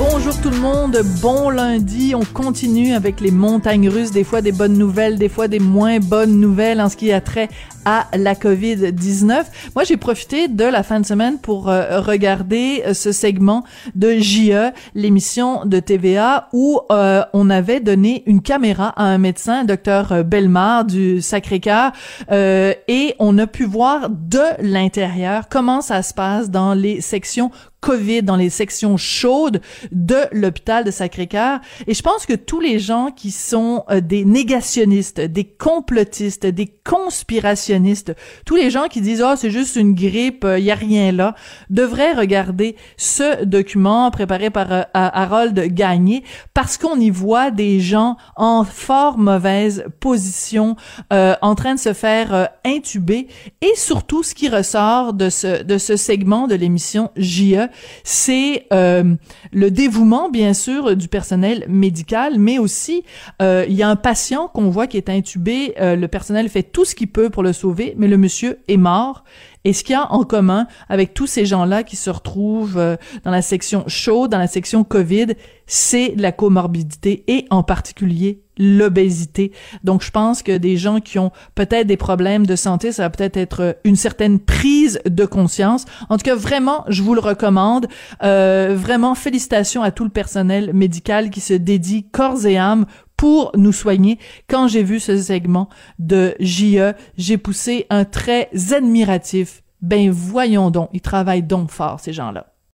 Bonjour tout le monde, bon lundi. On continue avec les montagnes russes, des fois des bonnes nouvelles, des fois des moins bonnes nouvelles en ce qui a trait à la COVID-19. Moi, j'ai profité de la fin de semaine pour euh, regarder euh, ce segment de JE, l'émission de TVA, où euh, on avait donné une caméra à un médecin, docteur Belmar du Sacré-Cœur, et on a pu voir de l'intérieur comment ça se passe dans les sections COVID dans les sections chaudes de l'hôpital de Sacré-Cœur. Et je pense que tous les gens qui sont des négationnistes, des complotistes, des conspirationnistes, tous les gens qui disent oh c'est juste une grippe, il euh, y a rien là, devraient regarder ce document préparé par euh, Harold Gagné parce qu'on y voit des gens en fort mauvaise position, euh, en train de se faire intuber et surtout ce qui ressort de ce de ce segment de l'émission JE, c'est le dévouement bien sûr du personnel médical, mais aussi il y a un patient qu'on voit qui est intubé, le personnel fait tout ce qu'il peut pour le sauver, mais le monsieur est mort. Et ce qu'il y a en commun avec tous ces gens-là qui se retrouvent euh, dans la section chaude, dans la section COVID, c'est la comorbidité et en particulier l'obésité. Donc, je pense que des gens qui ont peut-être des problèmes de santé, ça va peut-être être une certaine prise de conscience. En tout cas, vraiment, je vous le recommande. Euh, vraiment, félicitations à tout le personnel médical qui se dédie corps et âme pour nous soigner. Quand j'ai vu ce segment de JE, j'ai poussé un très admiratif. Ben voyons donc, ils travaillent donc fort, ces gens-là.